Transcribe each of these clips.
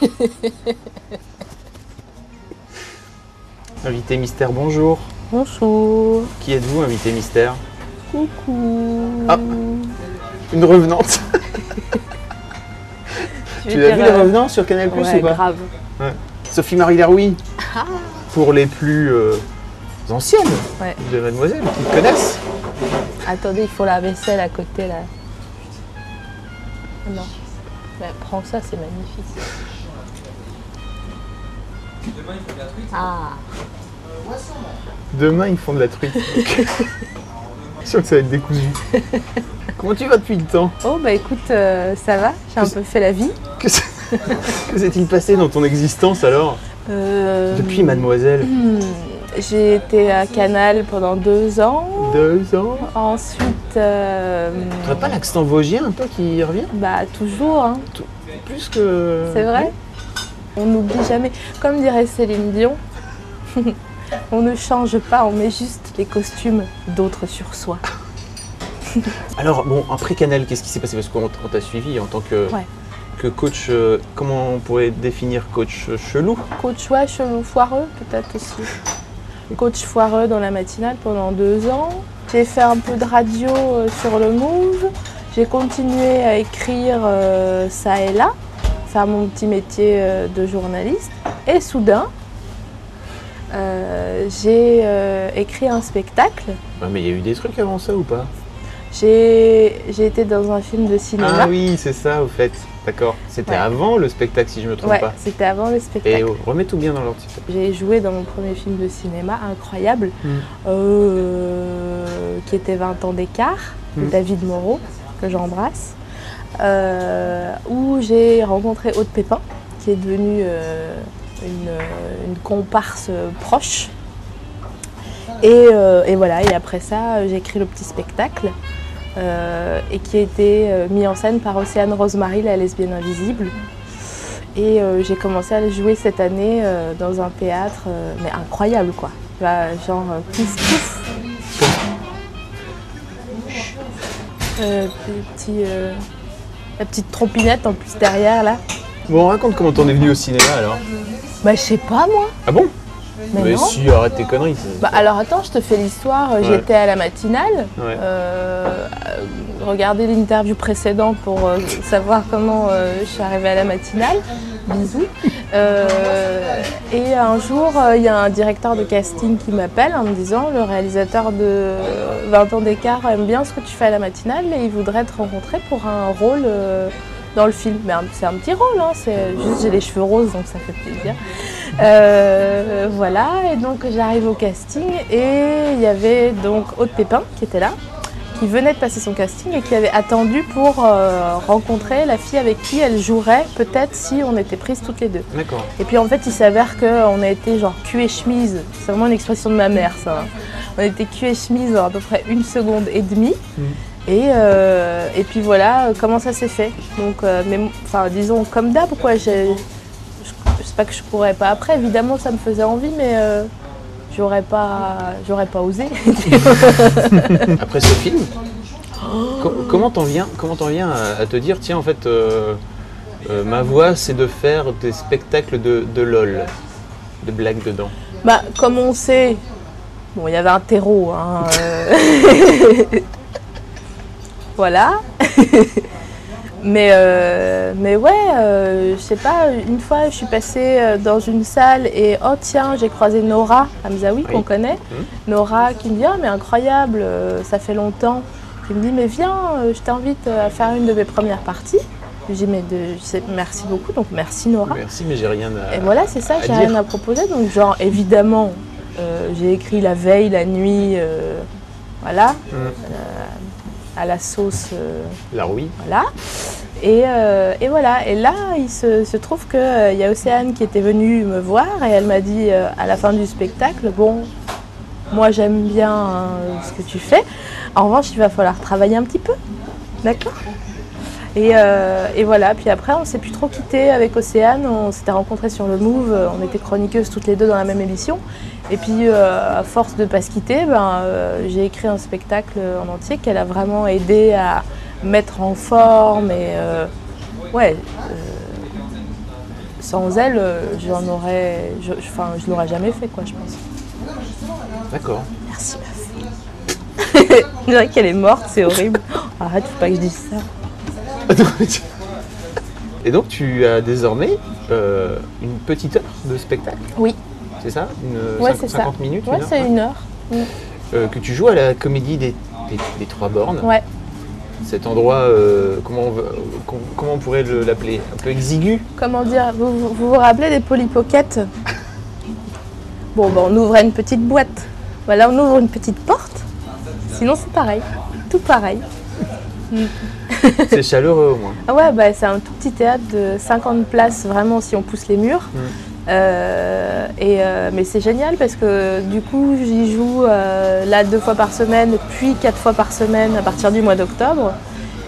Invité mystère, bonjour. Bonjour. Qui êtes-vous, invité mystère? Coucou. Ah. Une revenante. Tu l'as vu les euh, revenants sur Canal Plus ouais, ou pas? grave. Ouais. Sophie-Marie Laroui. Pour les plus euh, anciennes Ouais. de Mademoiselle, qui te connaissent. Attendez, il faut la vaisselle à côté là. Ah Non. Bah, prends ça, c'est magnifique. Ah, Demain, ils font de la truite. Je suis sûr que ça va être décousu. Comment tu vas depuis le temps? Oh bah écoute, euh, ça va, j'ai un peu fait la vie. Que que s'est-il passé dans ton existence alors? Euh, Depuis Mademoiselle hmm, J'ai été à Canal pendant deux ans. Deux ans? Ensuite, euh, T'as pas l'accent vosgien un peu qui revient? bah toujours, hein. Plus que. c'est vrai? On n'oublie jamais. Comme dirait Céline Dion, on ne change pas, on met juste les costumes d'autres sur soi. Alors, bon, après Canal, qu'est-ce qui s'est passé? Parce qu'on on t'a suivi en tant que, Ouais. que coach. euh, comment on pourrait définir coach euh, chelou? Coach ouais, chelou foireux peut-être aussi. Coach foireux dans la matinale pendant deux ans. J'ai fait un peu de radio euh, sur le Move. J'ai continué à écrire euh, ça et là, faire mon petit métier euh, de journaliste. Et soudain, euh, j'ai euh, écrit un spectacle. Ouais, mais il y a eu des trucs avant ça ou pas? J'ai été dans un film de cinéma. Ah oui, c'est ça, au fait. D'accord. C'était Ouais. avant le spectacle, si je me trompe ouais, pas. c'était avant le Et spectacle. oh, remets tout bien dans l'ordre. J'ai joué dans mon premier film de cinéma, incroyable, Mm. euh, qui était 20 ans d'écart, de Mm. David Moreau, que j'embrasse, où j'ai rencontré Aude Pépin, qui est devenue euh, une, une comparse proche. Et, euh, et voilà, et après ça, j'ai écrit le petit spectacle, euh, et qui a été euh, mis en scène par Océane Rosemary, la lesbienne invisible. Et euh, j'ai commencé à le jouer cette année euh, dans un théâtre, euh, mais incroyable quoi. Bah, genre euh, pouf. Euh, petit, euh, la petite trompinette en plus derrière là. Bon, raconte comment t'en es venu au cinéma alors. Bah je sais pas moi. Ah bon? Mais, non. si, arrête tes conneries. Bah alors attends, je te fais l'histoire. Ouais. J'étais à la matinale. Ouais. Euh, regardez l'interview précédente pour euh, savoir comment euh, je suis arrivée à la matinale. Bisous. Euh, et un jour, il y a un directeur de casting qui m'appelle en me disant le réalisateur de 20 ans d'écart aime bien ce que tu fais à la matinale et il voudrait te rencontrer pour un rôle dans le film. C'est un petit rôle, hein, c'est juste j'ai les cheveux roses donc ça fait plaisir. Voilà, et donc j'arrive au casting et il y avait donc Aude Pépin qui était là, qui venait de passer son casting et qui avait attendu pour euh, rencontrer la fille avec qui elle jouerait peut-être si on était prises toutes les deux. D'accord. Et puis en fait il s'avère qu'on a été genre cul et chemise, c'est vraiment une expression de ma mère ça. On était cul et chemise en à peu près une seconde et demie. Et, euh, et puis voilà euh, comment ça s'est fait. Donc, euh, mais, enfin, disons comme d'hab, quoi. j'ai- Je je sais pas que je pourrais pas après. Évidemment, ça me faisait envie, mais j'aurais pas, j'aurais pas osé. Après ce film, co- comment t'en viens, comment t'en viens à, à te dire, tiens, en fait, euh, euh, ma voix, c'est de faire des spectacles de, de LOL, de blagues dedans? bah, comme on sait, bon, il y avait un terreau. hein, euh, voilà. Mais, euh, mais ouais, euh, je sais pas, une fois je suis passée euh, dans une salle et oh tiens, j'ai croisé Nora Hamzaoui qu'on connaît. Mhm. Nora qui me dit ah mais incroyable, euh, ça fait longtemps. Qui me dit mais viens, je t'invite à faire une de mes premières parties. Je dis mais de, sais- merci beaucoup, donc merci Nora. Merci, mais j'ai rien à. Et voilà, c'est ça, j'ai rien à proposer. Donc, genre, évidemment, j'ai écrit la veille, la nuit, voilà, Mm. À la sauce, euh, La rouille. voilà. Et, euh, et voilà, et là, il se, se trouve qu'il y a Océane qui était venue me voir et elle m'a dit euh, à la fin du spectacle, bon, moi j'aime bien ce que tu fais, en revanche il va falloir travailler un petit peu, d'accord? Et, euh, et voilà, puis après on s'est plus trop quitté avec Océane, on s'était rencontrés sur le Move, on était chroniqueuses toutes les deux dans la même émission. Et puis euh, à force de pas se quitter, ben, euh, j'ai écrit un spectacle en entier qu'elle a vraiment aidé à mettre en forme et ouais. sans elle, j'en aurais, je, enfin, je l'aurais jamais fait quoi, je pense. D'accord. Merci meuf. Je dirais qu'elle est morte, c'est horrible. Arrête, faut pas que je dise ça. Et donc tu as désormais euh, une petite heure de spectacle, Oui, c'est ça? Une, ouais, cinq- c'est ça. 50 minutes Ouais, c'est une heure. euh, Que tu joues à la comédie des, des- des Trois Bornes. Ouais. Cet endroit, euh, comment, on, veut- comment on pourrait le- l'appeler? Un peu exigu? Comment dire? Vous, vous vous vous rappelez des polypockets Bon, ben, on ouvrait une petite boîte. Voilà, on ouvre une petite porte. Sinon, c'est pareil. Tout pareil. C'est chaleureux au moins. Ah ouais, bah, c'est un tout petit théâtre de 50 places, vraiment, si on pousse les murs. Mm. Euh, et, euh, mais c'est génial parce que du coup, j'y joue euh, là deux fois par semaine, puis quatre fois par semaine à partir du mois d'octobre.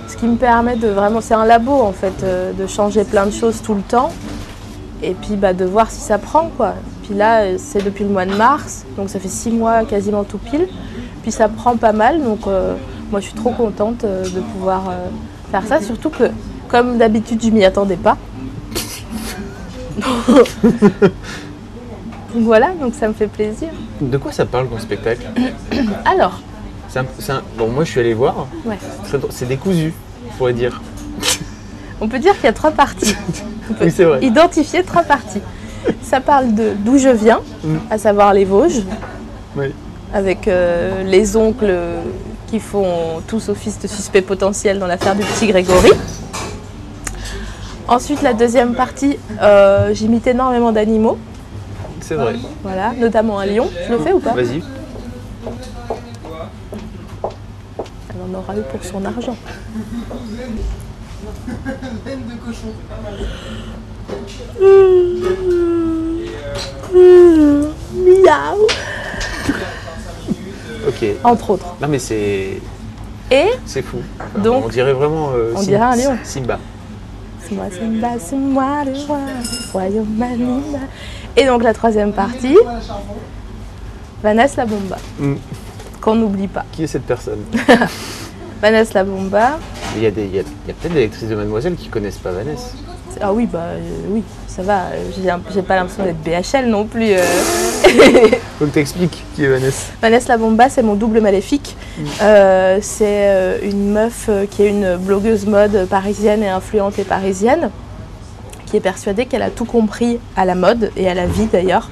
Ce qui me permet de vraiment, c'est un labo en fait, de changer plein de choses tout le temps. Et puis bah, de voir si ça prend quoi. Puis là, c'est depuis le mois de mars, donc ça fait six mois quasiment tout pile. Puis ça prend pas mal, donc moi je suis trop contente euh, de pouvoir euh, faire ça. Surtout que, comme d'habitude, je m'y attendais pas. Voilà, donc ça me fait plaisir. De quoi ça parle ton spectacle Alors, un- un- Bon, moi je suis allé voir. ouais. C'est décousu, on pourrait dire. on peut dire qu'il y a trois parties. On peut Oui, c'est vrai. identifier trois parties. Ça parle de d'où je viens, Mm. à savoir les Vosges, Oui. avec euh, les oncles qui font tous office de suspect potentiel dans l'affaire du petit Grégory. Ensuite, la deuxième partie, euh, j'imite énormément d'animaux, C'est vrai. voilà, notamment un lion. Je le fais ou pas Vas-y. Elle en aura eu pour son argent. Miaou Ok. Entre autres. Non mais c'est Et c'est fou. Donc, on dirait vraiment. euh, on Sim- dirait un lion. Simba. c'est moi, Simba, c'est moi le roi, du royaume animal. Et donc la troisième partie, Vanessa la Bomba, Mm. qu'on n'oublie pas. Qui est cette personne? Vanessa la Bomba, Il y a, a- peut-être des actrices de Mademoiselle qui connaissent pas Vanessa. Ah oui, bah euh, oui, ça va, j'ai pas l'impression d'être BHL non plus. euh. Faut que t'expliques qui est Vanessa. Vanessa la Bomba, c'est mon double maléfique. Euh, c'est euh, une meuf qui est une blogueuse mode parisienne et influente et parisienne, qui est persuadée qu'elle a tout compris à la mode et à la vie d'ailleurs.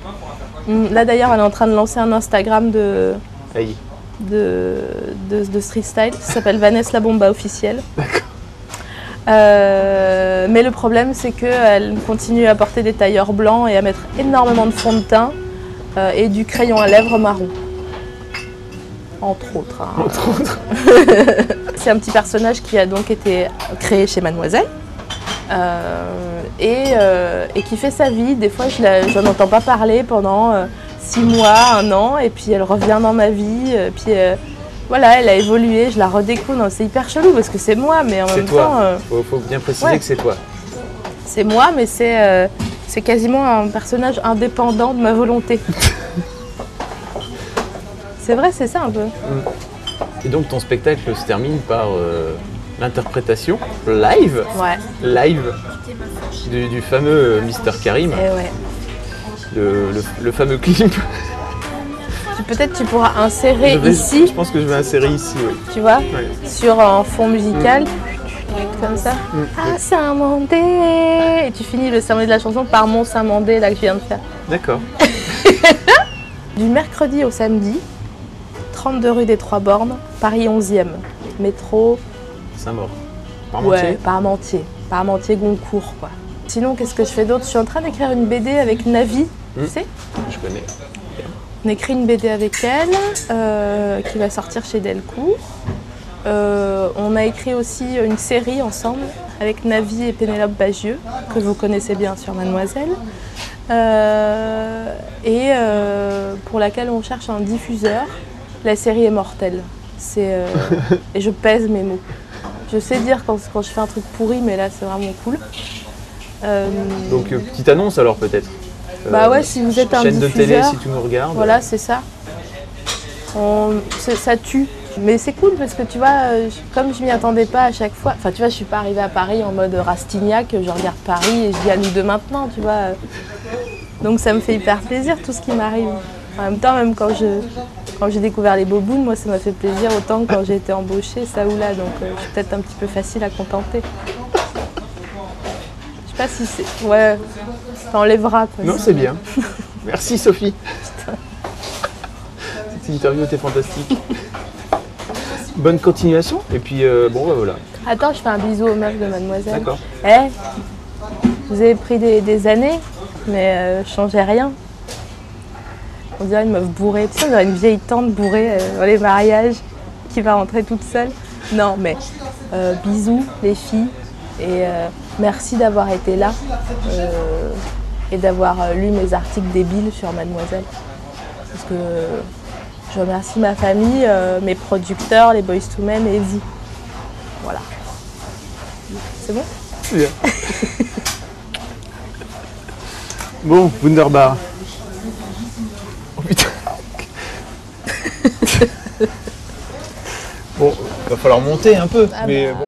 Hum, Là d'ailleurs, elle est en train de lancer un Instagram de, Aïe. de, de, de street style, ça s'appelle Vanessa la Bomba officielle. Euh, mais le problème, c'est qu'elle continue à porter des tailleurs blancs et à mettre énormément de fond de teint euh, et du crayon à lèvres marron. Entre autres. hein. Entre autres. C'est un petit personnage qui a donc été créé chez Mademoiselle euh, et, et qui fait sa vie. Des fois, je la- je n'en entends pas parler pendant six mois, un an, et puis elle revient dans ma vie. puis voilà, elle a évolué, je la redécouvre. C'est hyper chelou parce que c'est moi, mais en même toi. temps, euh, Faut, faut bien préciser ouais. que c'est toi. c'est moi, mais c'est euh, c'est quasiment un personnage indépendant de ma volonté. c'est vrai, c'est ça un peu. Et donc ton spectacle se termine par euh, l'interprétation live, Ouais, live du, du fameux euh, Mr Karim, et ouais. le, le- le fameux clip. Peut-être tu pourras insérer Je vais- ici, Je pense que je vais insérer ici, oui. tu vois, Ouais. sur un fond musical, comme ça. Mm. Ah, Saint-Mandé Et tu finis le Saint-Mandé de la chanson par mon Saint-Mandé, là, que je viens de faire. D'accord. Du mercredi au samedi, 32 rue des Trois Bornes, Paris 11e. Métro, Saint-Maur. ouais, Parmentier Parmentier. Parmentier, Goncourt, quoi. Sinon, qu'est-ce que je fais d'autre? Je suis en train d'écrire une BD avec Navi, Mm. tu sais? Je connais. On écrit une BD avec elle, euh, qui va sortir chez Delcourt. Euh, on a écrit aussi une série ensemble avec Navi et Pénélope Bagieux, que vous connaissez bien sur Mademoiselle, euh, et euh, pour laquelle on cherche un diffuseur. La série est mortelle. C'est, euh, et je pèse mes mots. Je sais dire quand, quand je fais un truc pourri, mais là c'est vraiment cool. Euh, Donc petite annonce alors peut-être? Bah Euh, ouais, si vous êtes un chaîne de télé si tu nous regardes. Voilà, c'est ça. On- ça tue. Mais c'est cool parce que tu vois, euh, je- comme je m'y attendais pas à chaque fois, enfin tu vois, je suis pas arrivée à Paris en mode Rastignac, je regarde Paris et je dis à nous deux maintenant, tu vois. Donc ça me fait hyper plaisir tout ce qui m'arrive. En même temps, même quand je quand j'ai découvert les bobounes, moi ça m'a fait plaisir autant que quand j'ai été embauchée, ça ou là. Donc euh, je suis peut-être un petit peu facile à contenter. Je sais pas si c'est. Ouais, ça enlèvera quoi. Non, c'est bien. Merci Sophie. Cette interview était fantastique. Bonne continuation. Et puis euh, bon, bah, voilà. Attends, je fais un bisou aux meufs de Mademoiselle. D'accord. Eh, vous avez pris des, des années, mais euh, changez rien. On dirait une meuf bourrée. Tu sais, on dirait une vieille tante bourrée euh, dans les mariages qui va rentrer toute seule. Non, mais euh, bisous les filles et euh, merci d'avoir été là euh, et d'avoir euh, lu mes articles débiles sur Mademoiselle. Parce que je remercie ma famille, euh, mes producteurs, les Boys to Men et vous. Voilà. C'est bon? C'est bien. bon, Wunderbar. Oh putain. bon, va falloir monter un peu. Ah mais bon.